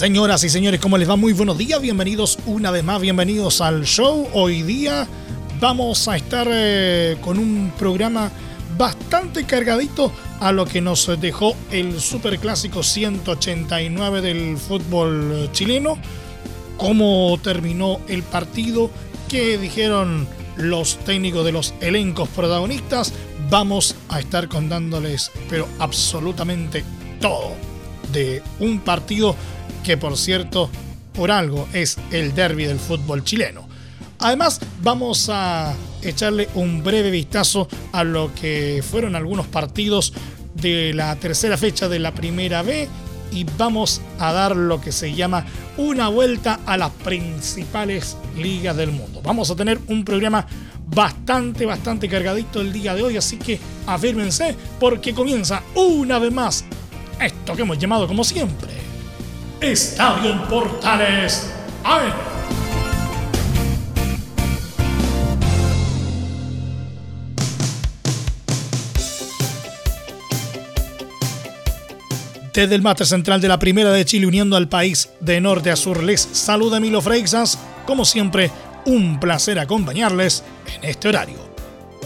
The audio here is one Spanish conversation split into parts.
Señoras y señores, ¿cómo les va? Muy buenos días, bienvenidos una vez más, bienvenidos al show. Hoy día vamos a estar eh, con un programa bastante cargadito a lo que nos dejó el Superclásico 189 del fútbol chileno, cómo terminó el partido, qué dijeron los técnicos de los elencos protagonistas. Vamos a estar contándoles, pero absolutamente todo de un partido que por cierto, por algo es el derby del fútbol chileno. Además, vamos a echarle un breve vistazo a lo que fueron algunos partidos de la tercera fecha de la primera B y vamos a dar lo que se llama una vuelta a las principales ligas del mundo. Vamos a tener un programa bastante, bastante cargadito el día de hoy, así que afírmense porque comienza una vez más que hemos llamado como siempre Estadio en Portales AM. Desde el máster central de la Primera de Chile uniendo al país de norte a sur les saluda Emilio Freixas. Como siempre, un placer acompañarles en este horario.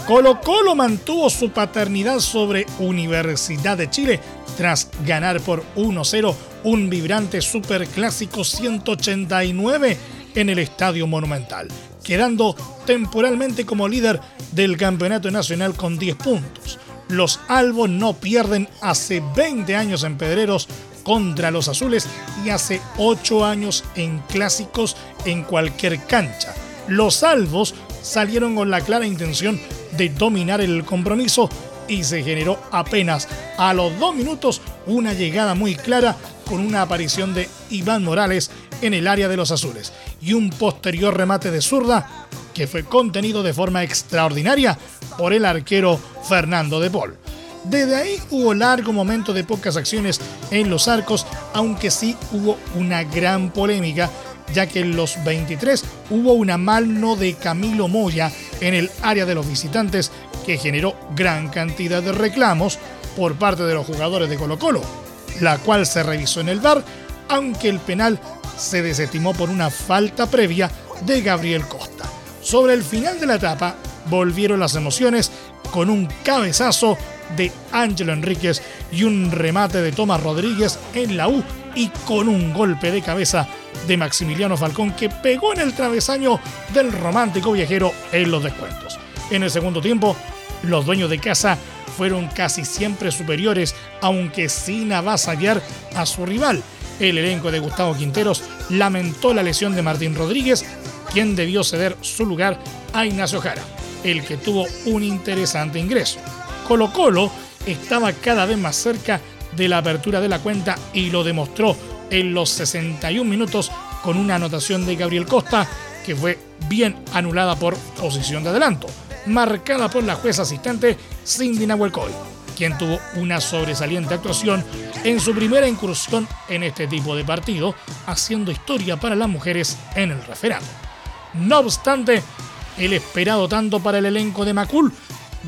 Colo Colo mantuvo su paternidad sobre Universidad de Chile tras ganar por 1-0 un vibrante superclásico 189 en el Estadio Monumental, quedando temporalmente como líder del Campeonato Nacional con 10 puntos. Los albos no pierden hace 20 años en Pedreros contra los azules y hace 8 años en clásicos en cualquier cancha. Los albos salieron con la clara intención de dominar el compromiso y se generó apenas a los dos minutos una llegada muy clara con una aparición de Iván Morales en el área de los azules y un posterior remate de zurda que fue contenido de forma extraordinaria por el arquero Fernando de Paul. Desde ahí hubo largo momento de pocas acciones en los arcos, aunque sí hubo una gran polémica, ya que en los 23 hubo una mano de Camilo Moya en el área de los visitantes que generó gran cantidad de reclamos por parte de los jugadores de Colo Colo la cual se revisó en el VAR, aunque el penal se desestimó por una falta previa de Gabriel Costa. Sobre el final de la etapa volvieron las emociones con un cabezazo de Ángelo Enríquez y un remate de Tomás Rodríguez en la U y con un golpe de cabeza de Maximiliano Falcón que pegó en el travesaño del romántico viajero en los descuentos. En el segundo tiempo, los dueños de casa fueron casi siempre superiores, aunque sin avasallar a su rival. El elenco de Gustavo Quinteros lamentó la lesión de Martín Rodríguez, quien debió ceder su lugar a Ignacio Jara, el que tuvo un interesante ingreso. Colo Colo estaba cada vez más cerca de la apertura de la cuenta y lo demostró en los 61 minutos con una anotación de Gabriel Costa que fue bien anulada por posición de adelanto marcada por la jueza asistente Cindy Nahuelcoy, quien tuvo una sobresaliente actuación en su primera incursión en este tipo de partido, haciendo historia para las mujeres en el referendo. No obstante, el esperado tanto para el elenco de Macul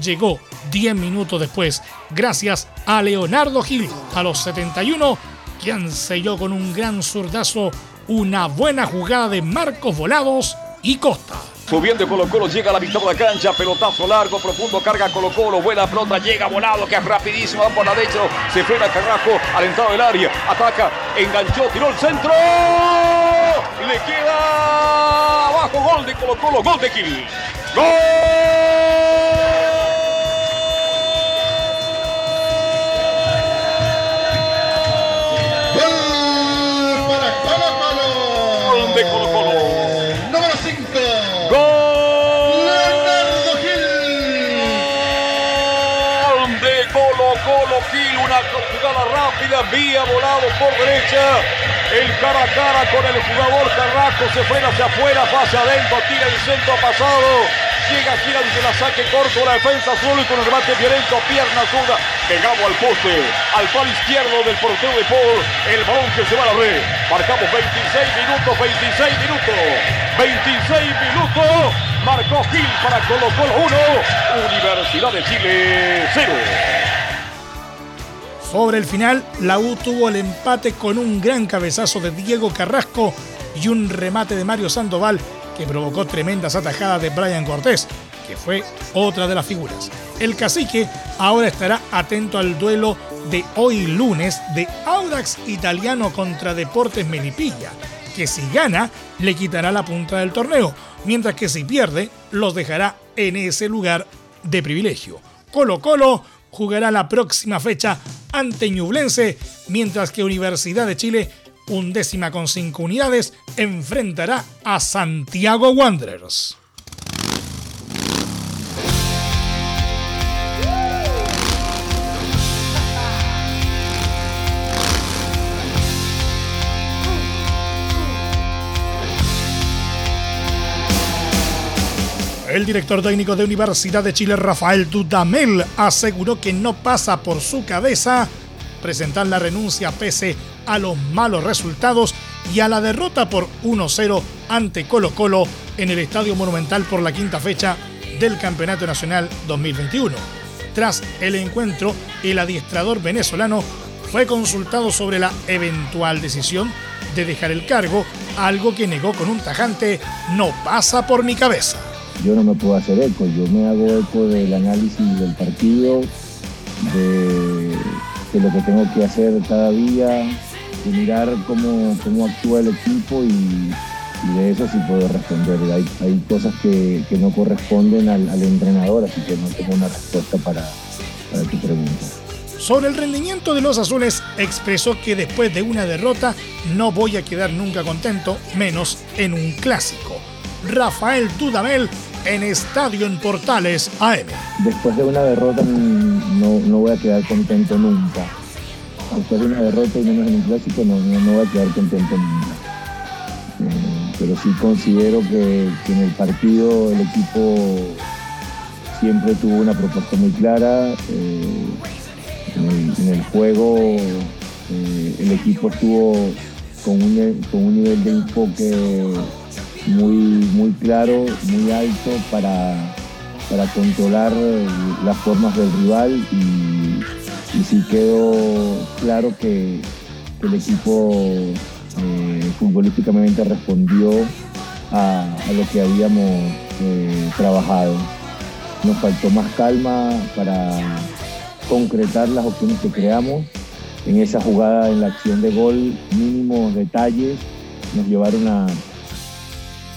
llegó 10 minutos después, gracias a Leonardo Gil a los 71, quien selló con un gran zurdazo una buena jugada de Marcos Volados y Costa. Subiendo Colo Colo, llega a la mitad de la cancha, pelotazo largo, profundo, carga Colo Colo, buena pelota, llega volado, que es rapidísimo, va por la derecha, se frena Carrasco al entrado del área, ataca, enganchó, tiró el centro, le queda abajo, gol de Colo Colo, gol de Kill. ¡Gol! Vía volado por derecha. El cara a cara con el jugador Carrasco se fue hacia afuera, hacia adentro, tira el centro pasado. Llega, gira desde la saque corto la defensa azul con el remate violento, pierna zurda, pegado al poste, al palo izquierdo del portero de Paul, el balón que se va a la red. Marcamos 26 minutos, 26 minutos, 26 minutos. Marcó Gil para Colo Colo 1, Universidad de Chile 0. Sobre el final, la U tuvo el empate con un gran cabezazo de Diego Carrasco y un remate de Mario Sandoval que provocó tremendas atajadas de Brian Cortés, que fue otra de las figuras. El cacique ahora estará atento al duelo de hoy lunes de Audax Italiano contra Deportes Melipilla, que si gana le quitará la punta del torneo, mientras que si pierde los dejará en ese lugar de privilegio. Colo Colo jugará la próxima fecha ante Ñublense, mientras que Universidad de Chile undécima con cinco unidades, enfrentará a Santiago Wanderers. El director técnico de Universidad de Chile, Rafael Dudamel, aseguró que no pasa por su cabeza presentar la renuncia pese a los malos resultados y a la derrota por 1-0 ante Colo Colo en el Estadio Monumental por la quinta fecha del Campeonato Nacional 2021. Tras el encuentro, el adiestrador venezolano fue consultado sobre la eventual decisión de dejar el cargo, algo que negó con un tajante, no pasa por mi cabeza. Yo no me puedo hacer eco, yo me hago eco del análisis del partido, de, de lo que tengo que hacer cada día, mirar cómo, cómo actúa el equipo y, de eso sí puedo responder. Hay, cosas que, no corresponden al, entrenador, así que no tengo una respuesta para, para tu pregunta. Sobre el rendimiento de los azules, expresó que después de una derrota no voy a quedar nunca contento, menos en un clásico. Rafael Dudamel en Estadio en Portales AM. Después de una derrota no, no voy a quedar contento nunca después de una derrota y menos en un clásico, no, no, voy a quedar contento nunca. Eh, pero sí considero que, en el partido el equipo siempre tuvo una propuesta muy clara. Eh, en, el, juego eh, el equipo estuvo con un, con un nivel de enfoque muy, muy claro, muy alto para, para controlar las formas del rival y y sí quedó claro que, el equipo eh, futbolísticamente respondió a, lo que habíamos eh, trabajado. Nos faltó más calma para concretar las opciones que creamos. En esa jugada, en la acción de gol, mínimos detalles nos llevaron a,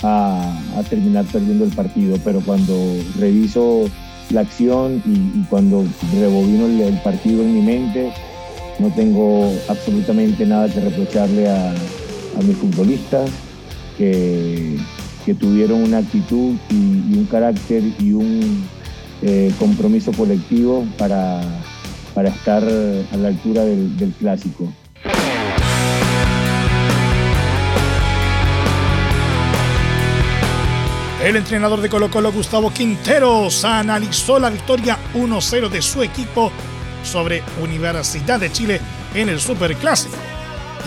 a terminar perdiendo el partido. Pero cuando reviso la acción y, cuando rebobino el, partido en mi mente, no tengo absolutamente nada que reprocharle a, mis futbolistas que, tuvieron una actitud y, un carácter y un eh, compromiso colectivo para, para, estar a la altura del clásico. El entrenador de Colo Colo, Gustavo Quinteros, analizó la victoria 1-0 de su equipo sobre Universidad de Chile en el Superclásico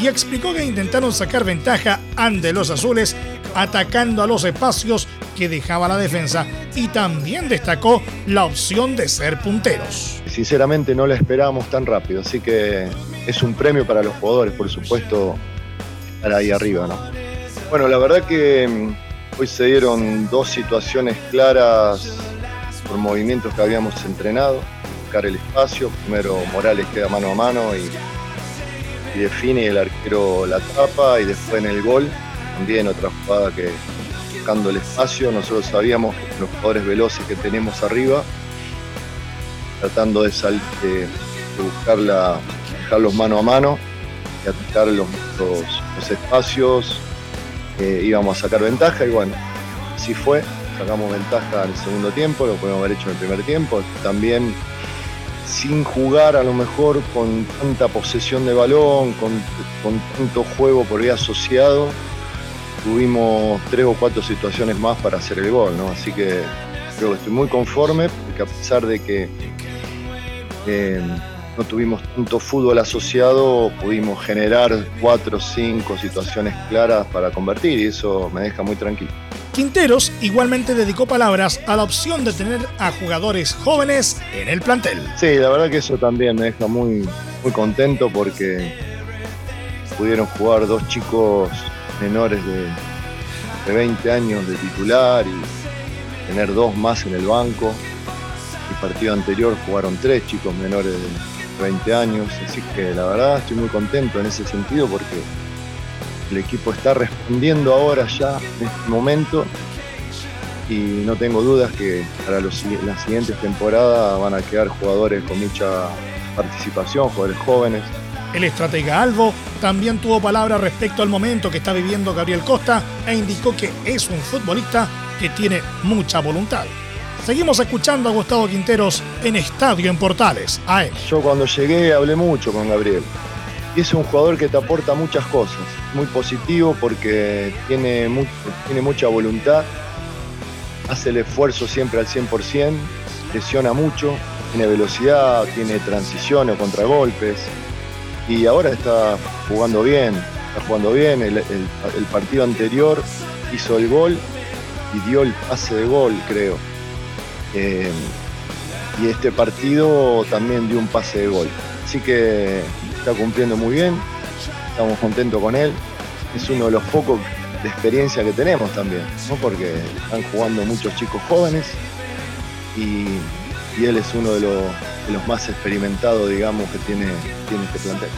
y explicó que intentaron sacar ventaja ante los azules atacando a los espacios que dejaba la defensa y también destacó la opción de ser punteros. Sinceramente no la esperábamos tan rápido, así que es un premio para los jugadores, por supuesto, estar ahí arriba, ¿no? Bueno, la verdad que mm, Hoy se dieron dos situaciones claras por movimientos que habíamos entrenado. Buscar el espacio. Primero Morales queda mano a mano y, define el arquero la tapa y después en el gol también otra jugada que buscando el espacio. Nosotros sabíamos los jugadores veloces que tenemos arriba, tratando de, de, buscarla, dejarlos mano a mano y atacar los espacios íbamos a sacar ventaja y bueno, así fue, sacamos ventaja en el segundo tiempo, lo podemos haber hecho en el primer tiempo. También sin jugar a lo mejor con tanta posesión de balón, con, con tanto juego por ahí asociado, tuvimos tres o cuatro situaciones más para hacer el gol, ¿no? Así que creo que estoy muy conforme, porque a pesar de que eh, no tuvimos tanto fútbol asociado, pudimos generar cuatro o cinco situaciones claras para convertir y eso me deja muy tranquilo. Quinteros igualmente dedicó palabras a la opción de tener a jugadores jóvenes en el plantel. Sí, la verdad que eso también me deja muy, muy contento porque pudieron jugar dos chicos menores de, 20 años de titular y tener dos más en el banco. El partido anterior jugaron tres chicos menores de 20 años, así que la verdad estoy muy contento en ese sentido porque el equipo está respondiendo ahora ya en este momento y no tengo dudas que para los, las siguientes temporadas van a quedar jugadores con mucha participación, jugadores jóvenes. El estratega Albo también tuvo palabras respecto al momento que está viviendo Gabriel Costa e indicó que es un futbolista que tiene mucha voluntad. Seguimos escuchando a Gustavo Quinteros en Estadio en Portales, a él. Yo cuando llegué hablé mucho con Gabriel. Es un jugador que te aporta muchas cosas, muy positivo porque tiene, tiene mucha voluntad, hace el esfuerzo siempre al 100%, presiona mucho, tiene velocidad, tiene transiciones, contragolpes. Y ahora está jugando bien, está jugando bien, el, partido anterior hizo el gol y dio el pase de gol, creo. Eh, y este partido también dio un pase de gol. Así que está cumpliendo muy bien, estamos contentos con él. Es uno de los pocos de experiencia que tenemos también, porque están jugando muchos chicos jóvenes y, él es uno de los, más experimentados, digamos, que tiene, tiene este plantel.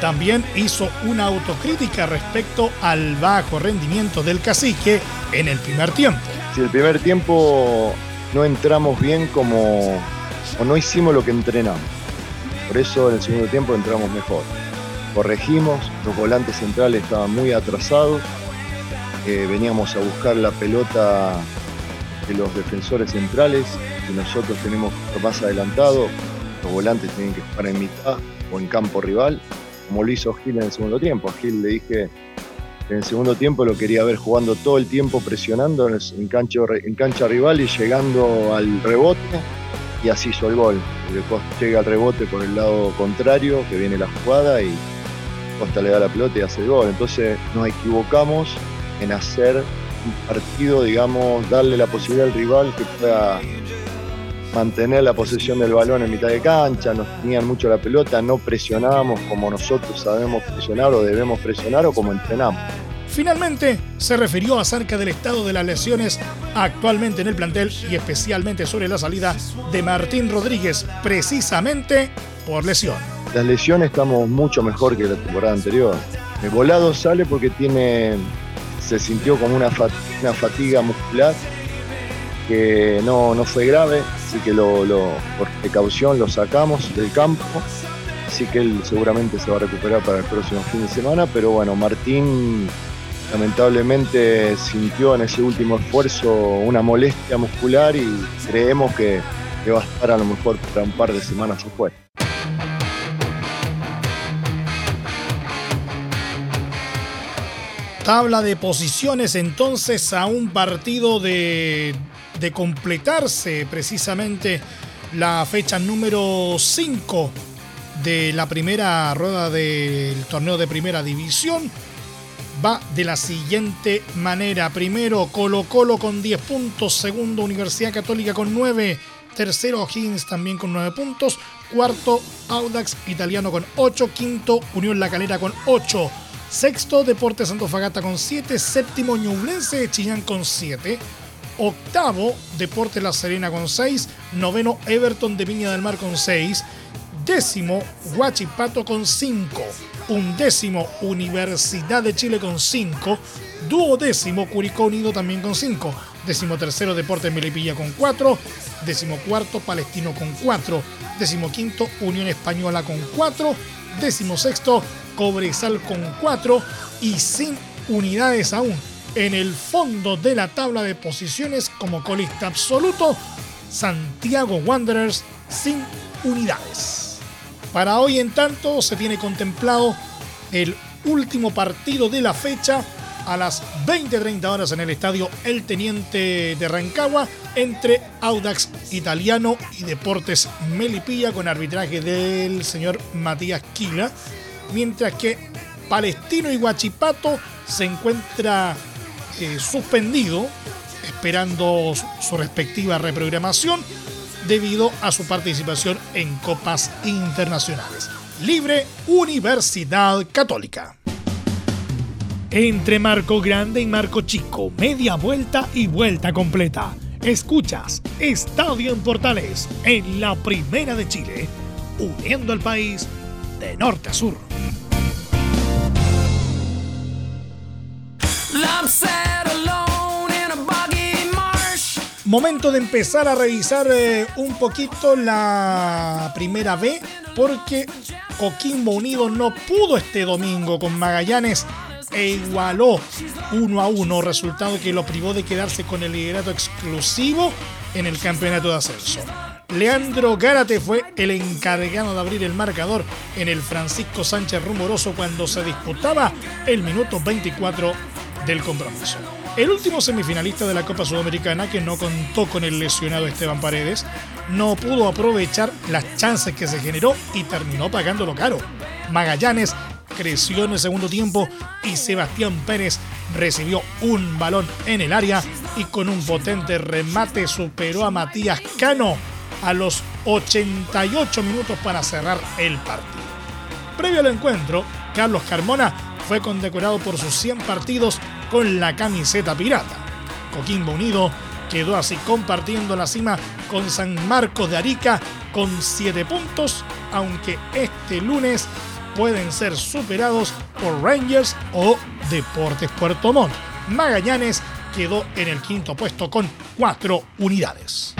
También hizo una autocrítica respecto al bajo rendimiento del cacique en el primer tiempo. Si el primer tiempo no entramos bien como o no hicimos lo que entrenamos. Por eso en el segundo tiempo entramos mejor. Corregimos, los volantes centrales estaban muy atrasados, eh, veníamos a buscar la pelota de los defensores centrales y nosotros tenemos más adelantado, los volantes tienen que estar en mitad o en campo rival, como lo hizo Gil en el segundo tiempo. A Gil le dije en el segundo tiempo lo quería ver jugando todo el tiempo presionando en, cancha, en cancha rival y llegando al rebote y así hizo el gol. Llega al rebote por el lado contrario, que viene la jugada y Costa le da la pelota y hace el gol. Entonces nos equivocamos en hacer un partido, digamos, darle la posibilidad al rival que pueda mantener la posesión del balón en mitad de cancha, nos tenían mucho la pelota, no presionábamos como nosotros sabemos presionar o debemos presionar o como entrenamos. Finalmente, se refirió acerca del estado de las lesiones actualmente en el plantel y especialmente sobre la salida de Martín Rodríguez, precisamente por lesión. Las lesiones estamos mucho mejor que la temporada anterior. El volado sale porque tiene, se sintió como una, fatiga muscular que no, fue grave, así que lo, por precaución lo sacamos del campo así que él seguramente se va a recuperar para el próximo fin de semana, pero bueno, Martín lamentablemente sintió en ese último esfuerzo una molestia muscular y creemos que, va a estar a lo mejor para un par de semanas después. Tabla de posiciones entonces a un partido de, de completarse precisamente la fecha número 5 de la primera rueda del torneo de primera división va de la siguiente manera. Primero, Colo Colo con 10 puntos. Segundo, Universidad Católica con 9. Tercero, Higgins también con 9 puntos. Cuarto, Audax Italiano con 8. Quinto, Unión La Calera con 8. Sexto, Deportes Fagata con 7. Séptimo, Ñublense de Chillán con 7. Octavo, Deportes La Serena con 6. Noveno, Everton de Viña del Mar con 6. Décimo, Huachipato con 5 undécimo Universidad de Chile con 5, duodécimo Curicó Unido también con 5, décimo tercero Deportes Melipilla con 4, décimo cuarto Palestino con 4, décimo quinto Unión Española con 4, décimo sexto Cobresal con 4 y sin unidades aún en el fondo de la tabla de posiciones como colista absoluto Santiago Wanderers sin unidades. Para hoy, en tanto, se tiene contemplado el último partido de la fecha a las 20-30 horas en el estadio El Teniente de Rancagua entre Audax Italiano y Deportes Melipilla con arbitraje del señor Matías Quila, mientras que Palestino y Guachipato se encuentra suspendido esperando su respectiva reprogramación debido a su participación en copas internacionales. Libre Universidad Católica. Entre Marco Grande y Marco Chico, media vuelta y vuelta completa. Escuchas Estadio en Portales en la Primera de Chile, uniendo al país de norte a sur. Momento de empezar a revisar eh, un poquito la primera B porque Coquimbo Unido no pudo este domingo con Magallanes e igualó 1 a 1, resultado que lo privó de quedarse con el liderato exclusivo en el campeonato de ascenso. Leandro Gárate fue el encargado de abrir el marcador en el Francisco Sánchez Rumoroso cuando se disputaba el minuto 24 del compromiso. El último semifinalista de la Copa Sudamericana, que no contó con el lesionado Esteban Paredes, no pudo aprovechar las chances que se generó y terminó pagándolo caro. Magallanes creció en el segundo tiempo y Sebastián Pérez recibió un balón en el área y con un potente remate superó a Matías Cano a los 88 minutos para cerrar el partido. Previo al encuentro, Carlos Carmona fue condecorado por sus 100 partidos con la camiseta pirata. Coquimbo Unido quedó así compartiendo la cima con San Marcos de Arica con 7 puntos, aunque este lunes pueden ser superados por Rangers o Deportes Puerto Montt. Magallanes quedó en el quinto puesto con 4 unidades.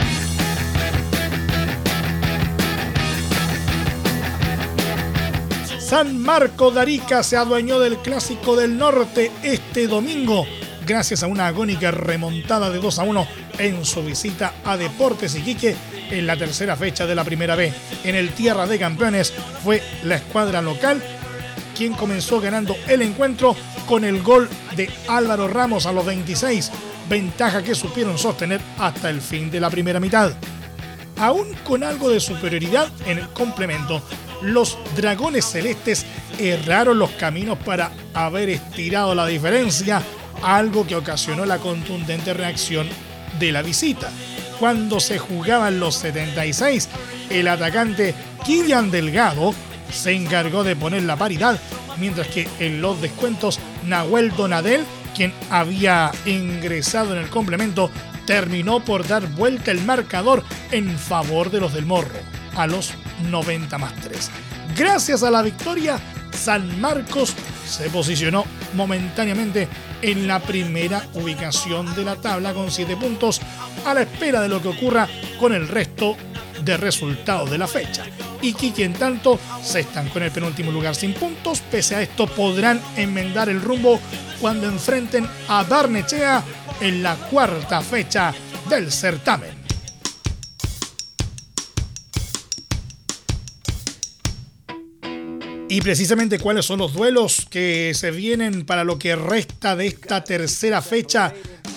San Marco de Arica se adueñó del Clásico del Norte este domingo gracias a una agónica remontada de 2 a 1 en su visita a Deportes Iquique en la tercera fecha de la Primera B. En el Tierra de Campeones fue la escuadra local quien comenzó ganando el encuentro con el gol de Álvaro Ramos a los 26, ventaja que supieron sostener hasta el fin de la primera mitad. Aún con algo de superioridad en el complemento, los dragones celestes erraron los caminos para haber estirado la diferencia, algo que ocasionó la contundente reacción de la visita. Cuando se jugaban los 76, el atacante Kilian Delgado se encargó de poner la paridad, mientras que en los descuentos Nahuel Donadel, quien había ingresado en el complemento, terminó por dar vuelta el marcador en favor de los del Morro a los 90 más 3. Gracias a la victoria, San Marcos se posicionó momentáneamente en la primera ubicación de la tabla con 7 puntos a la espera de lo que ocurra con el resto de resultados de la fecha. Y Kiki en tanto se estancó en el penúltimo lugar sin puntos, pese a esto podrán enmendar el rumbo cuando enfrenten a Barnechea en la cuarta fecha del certamen. Y precisamente cuáles son los duelos que se vienen para lo que resta de esta tercera fecha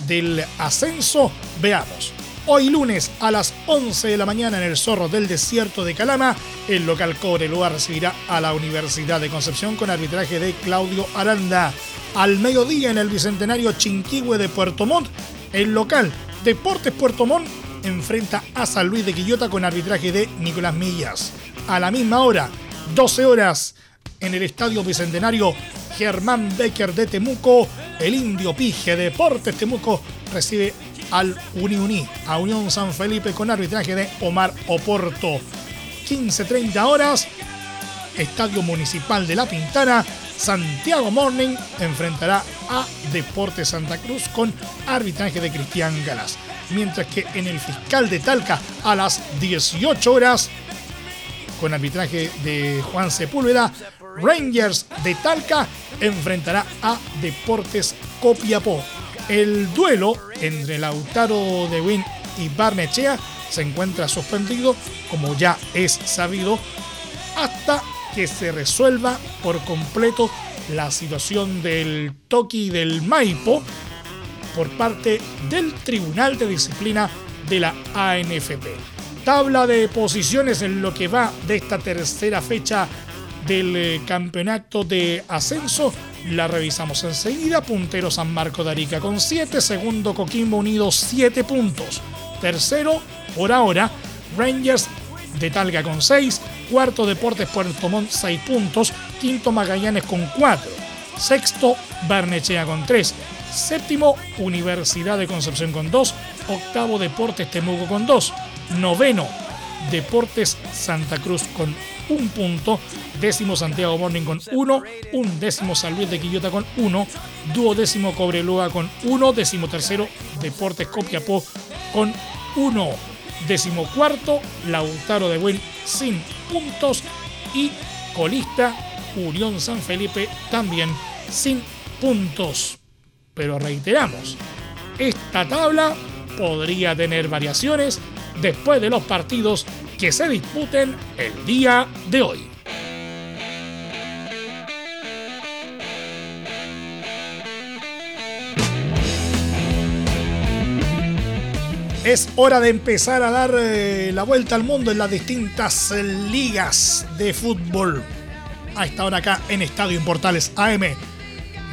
del ascenso, veamos. Hoy lunes a las 11 de la mañana en el Zorro del Desierto de Calama, el local Cobreloa recibirá a la Universidad de Concepción con arbitraje de Claudio Aranda. Al mediodía en el Bicentenario Chinquihue de Puerto Montt, el local Deportes Puerto Montt enfrenta a San Luis de Quillota con arbitraje de Nicolás Millas. A la misma hora, 12 horas, en el Estadio Bicentenario Germán Becker de Temuco, el Indio Pige Deportes Temuco recibe al Uniuní, a Unión San Felipe con arbitraje de Omar Oporto. 15.30 horas, Estadio Municipal de La Pintana, Santiago Morning enfrentará a Deportes Santa Cruz con arbitraje de Cristian Galas. Mientras que en el fiscal de Talca a las 18 horas, con arbitraje de Juan Sepúlveda, Rangers de Talca enfrentará a Deportes Copiapó. El duelo entre Lautaro de Win y Barnechea se encuentra suspendido, como ya es sabido, hasta que se resuelva por completo la situación del Toki del Maipo por parte del Tribunal de Disciplina de la ANFP. Tabla de posiciones en lo que va de esta tercera fecha del eh, campeonato de ascenso. La revisamos enseguida. Puntero San Marco de Arica con 7. Segundo Coquimbo Unido 7 puntos. Tercero, por ahora, Rangers de Talga con 6. Cuarto Deportes Puerto Montt 6 puntos. Quinto Magallanes con 4. Sexto Barnechea con 3. Séptimo Universidad de Concepción con 2. Octavo Deportes Temuco con 2. Noveno Deportes Santa Cruz con un punto, décimo Santiago Morning con uno, un décimo San Luis de Quillota con uno, duodécimo Cobreloa con uno, décimo tercero Deportes Copiapó con uno, décimo cuarto Lautaro de Buen sin puntos y colista Unión San Felipe también sin puntos. Pero reiteramos, esta tabla podría tener variaciones después de los partidos que se disputen el día de hoy. Es hora de empezar a dar eh, la vuelta al mundo en las distintas eh, ligas de fútbol. A esta hora acá en Estadio Importales AM.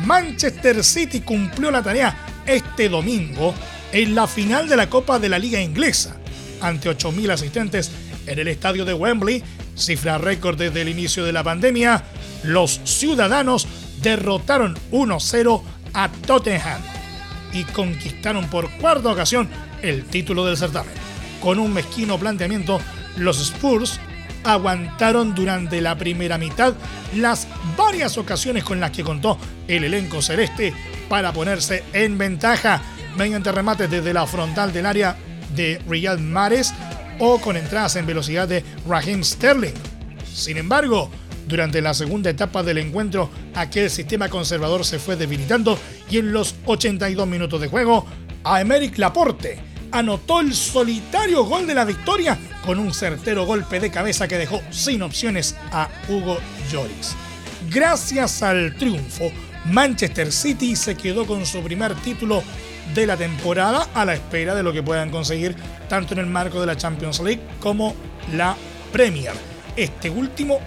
Manchester City cumplió la tarea este domingo en la final de la Copa de la Liga Inglesa ante 8.000 asistentes en el estadio de Wembley, cifra récord desde el inicio de la pandemia, los ciudadanos derrotaron 1-0 a Tottenham y conquistaron por cuarta ocasión el título del certamen. Con un mezquino planteamiento, los Spurs aguantaron durante la primera mitad las varias ocasiones con las que contó el elenco celeste para ponerse en ventaja mediante remates desde la frontal del área de Riyad Mares o con entradas en velocidad de Raheem Sterling. Sin embargo, durante la segunda etapa del encuentro, aquel sistema conservador se fue debilitando y en los 82 minutos de juego, Aymeric Laporte anotó el solitario gol de la victoria con un certero golpe de cabeza que dejó sin opciones a Hugo Lloris. Gracias al triunfo, Manchester City se quedó con su primer título de la temporada a la espera de lo que puedan conseguir tanto en el marco de la Champions League como la Premier. Este último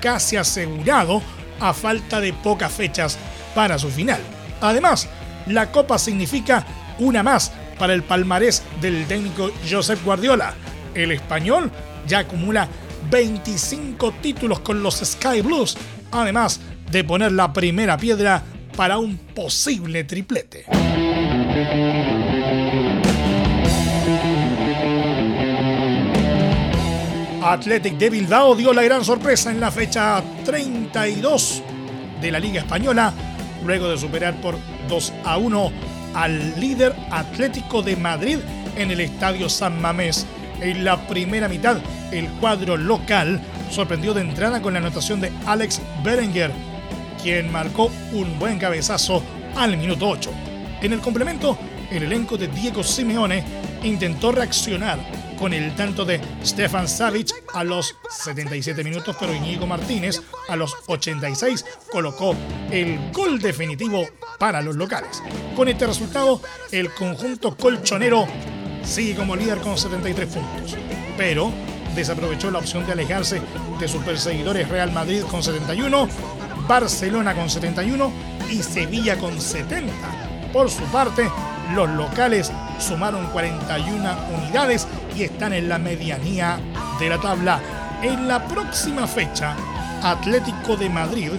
casi asegurado a falta de pocas fechas para su final. Además, la Copa significa una más para el palmarés del técnico Josep Guardiola. El español ya acumula 25 títulos con los Sky Blues, además de poner la primera piedra para un posible triplete. Athletic de Bilbao dio la gran sorpresa en la fecha 32 de la Liga Española, luego de superar por 2 a 1 al líder Atlético de Madrid en el Estadio San Mamés. En la primera mitad, el cuadro local sorprendió de entrada con la anotación de Alex Berenguer, quien marcó un buen cabezazo al minuto 8. En el complemento, el elenco de Diego Simeone intentó reaccionar con el tanto de Stefan Savic a los 77 minutos, pero Íñigo Martínez a los 86 colocó el gol definitivo para los locales. Con este resultado, el conjunto colchonero sigue como líder con 73 puntos, pero desaprovechó la opción de alejarse de sus perseguidores Real Madrid con 71, Barcelona con 71 y Sevilla con 70 por su parte, los locales sumaron 41 unidades y están en la medianía de la tabla. En la próxima fecha, Atlético de Madrid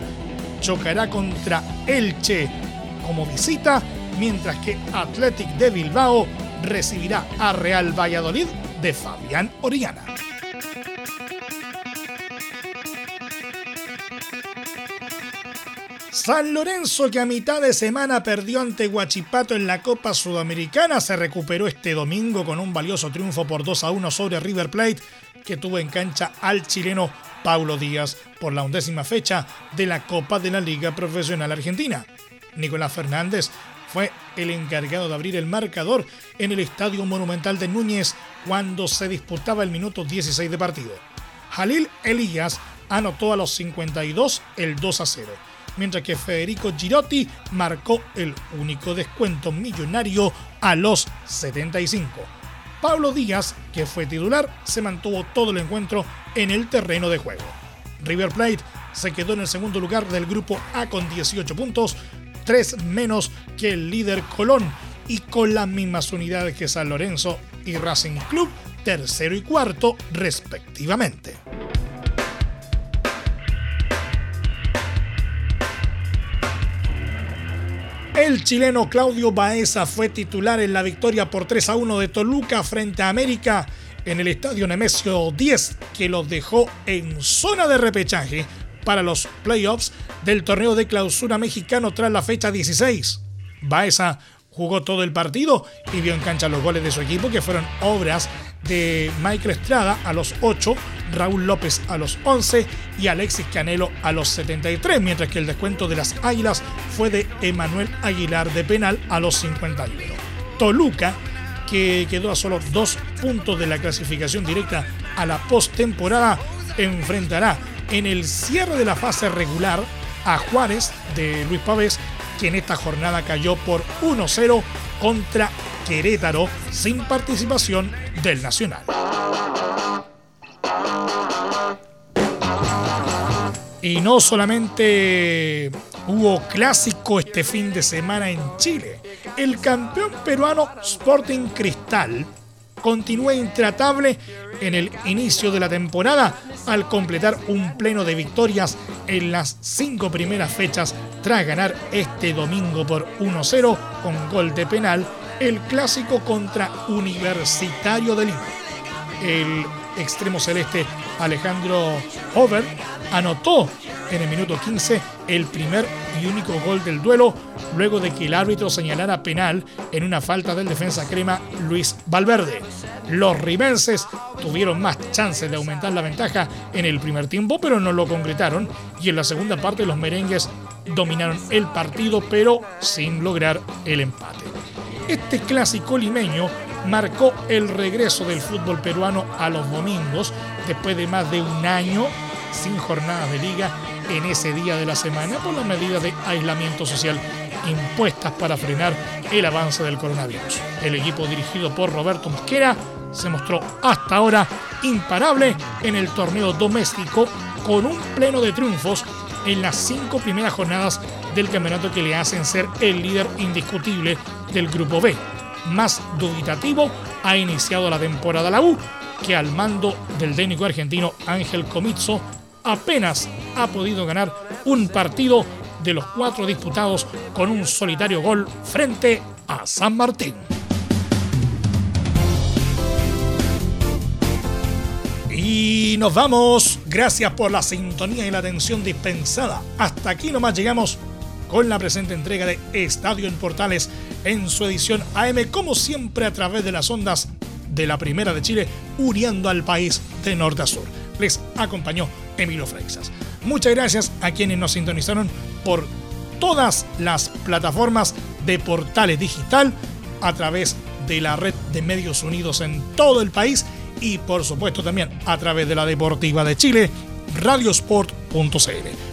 chocará contra Elche como visita, mientras que Athletic de Bilbao recibirá a Real Valladolid de Fabián Oriana. San Lorenzo, que a mitad de semana perdió ante Huachipato en la Copa Sudamericana, se recuperó este domingo con un valioso triunfo por 2 a 1 sobre River Plate, que tuvo en cancha al chileno Paulo Díaz por la undécima fecha de la Copa de la Liga Profesional Argentina. Nicolás Fernández fue el encargado de abrir el marcador en el Estadio Monumental de Núñez cuando se disputaba el minuto 16 de partido. Jalil Elías anotó a los 52 el 2 a 0, mientras que Federico Girotti marcó el único descuento millonario a los 75. Pablo Díaz, que fue titular, se mantuvo todo el encuentro en el terreno de juego. River Plate se quedó en el segundo lugar del grupo A con 18 puntos, 3 menos que el líder Colón y con las mismas unidades que San Lorenzo y Racing Club, tercero y cuarto respectivamente. El chileno Claudio Baeza fue titular en la victoria por 3 a 1 de Toluca frente a América en el estadio Nemesio 10, que los dejó en zona de repechaje para los playoffs del torneo de clausura mexicano tras la fecha 16. Baeza jugó todo el partido y vio en cancha los goles de su equipo, que fueron obras de Michael Estrada a los 8, Raúl López a los 11 y Alexis Canelo a los 73, mientras que el descuento de las Águilas fue de Emanuel Aguilar de penal a los 51. Toluca, que quedó a solo dos puntos de la clasificación directa a la postemporada, enfrentará en el cierre de la fase regular a Juárez de Luis Pavés, que en esta jornada cayó por 1-0 contra Querétaro sin participación del Nacional. Y no solamente hubo clásico este fin de semana en Chile, el campeón peruano Sporting Cristal continúa intratable en el inicio de la temporada al completar un pleno de victorias en las cinco primeras fechas tras ganar este domingo por 1-0 con gol de penal el clásico contra Universitario de Lima. El extremo celeste Alejandro Hover anotó en el minuto 15 el primer y único gol del duelo luego de que el árbitro señalara penal en una falta del defensa crema Luis Valverde. Los rimenses tuvieron más chances de aumentar la ventaja en el primer tiempo, pero no lo concretaron y en la segunda parte los merengues dominaron el partido, pero sin lograr el empate. Este clásico limeño marcó el regreso del fútbol peruano a los domingos después de más de un año sin jornadas de liga en ese día de la semana por las medidas de aislamiento social impuestas para frenar el avance del coronavirus. El equipo dirigido por Roberto Mosquera se mostró hasta ahora imparable en el torneo doméstico con un pleno de triunfos en las cinco primeras jornadas del campeonato que le hacen ser el líder indiscutible del Grupo B. Más dubitativo ha iniciado la temporada la U, que al mando del técnico argentino Ángel Comizzo apenas ha podido ganar un partido de los cuatro disputados con un solitario gol frente a San Martín. Y nos vamos. Gracias por la sintonía y la atención dispensada. Hasta aquí nomás llegamos con la presente entrega de Estadio en Portales en su edición AM, como siempre a través de las ondas de la Primera de Chile, uniendo al país de norte a sur. Les acompañó Emilio Freixas. Muchas gracias a quienes nos sintonizaron por todas las plataformas de Portales Digital a través de la red de medios unidos en todo el país y por supuesto también a través de la Deportiva de Chile, radiosport.cl.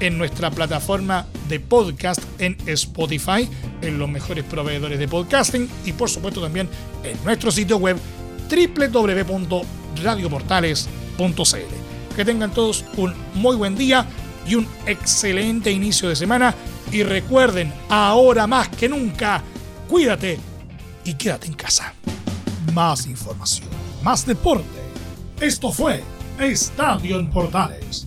en nuestra plataforma de podcast en Spotify, en los mejores proveedores de podcasting y por supuesto también en nuestro sitio web www.radioportales.cl. Que tengan todos un muy buen día y un excelente inicio de semana. Y recuerden, ahora más que nunca, cuídate y quédate en casa. Más información, más deporte. Esto fue Estadio en Portales,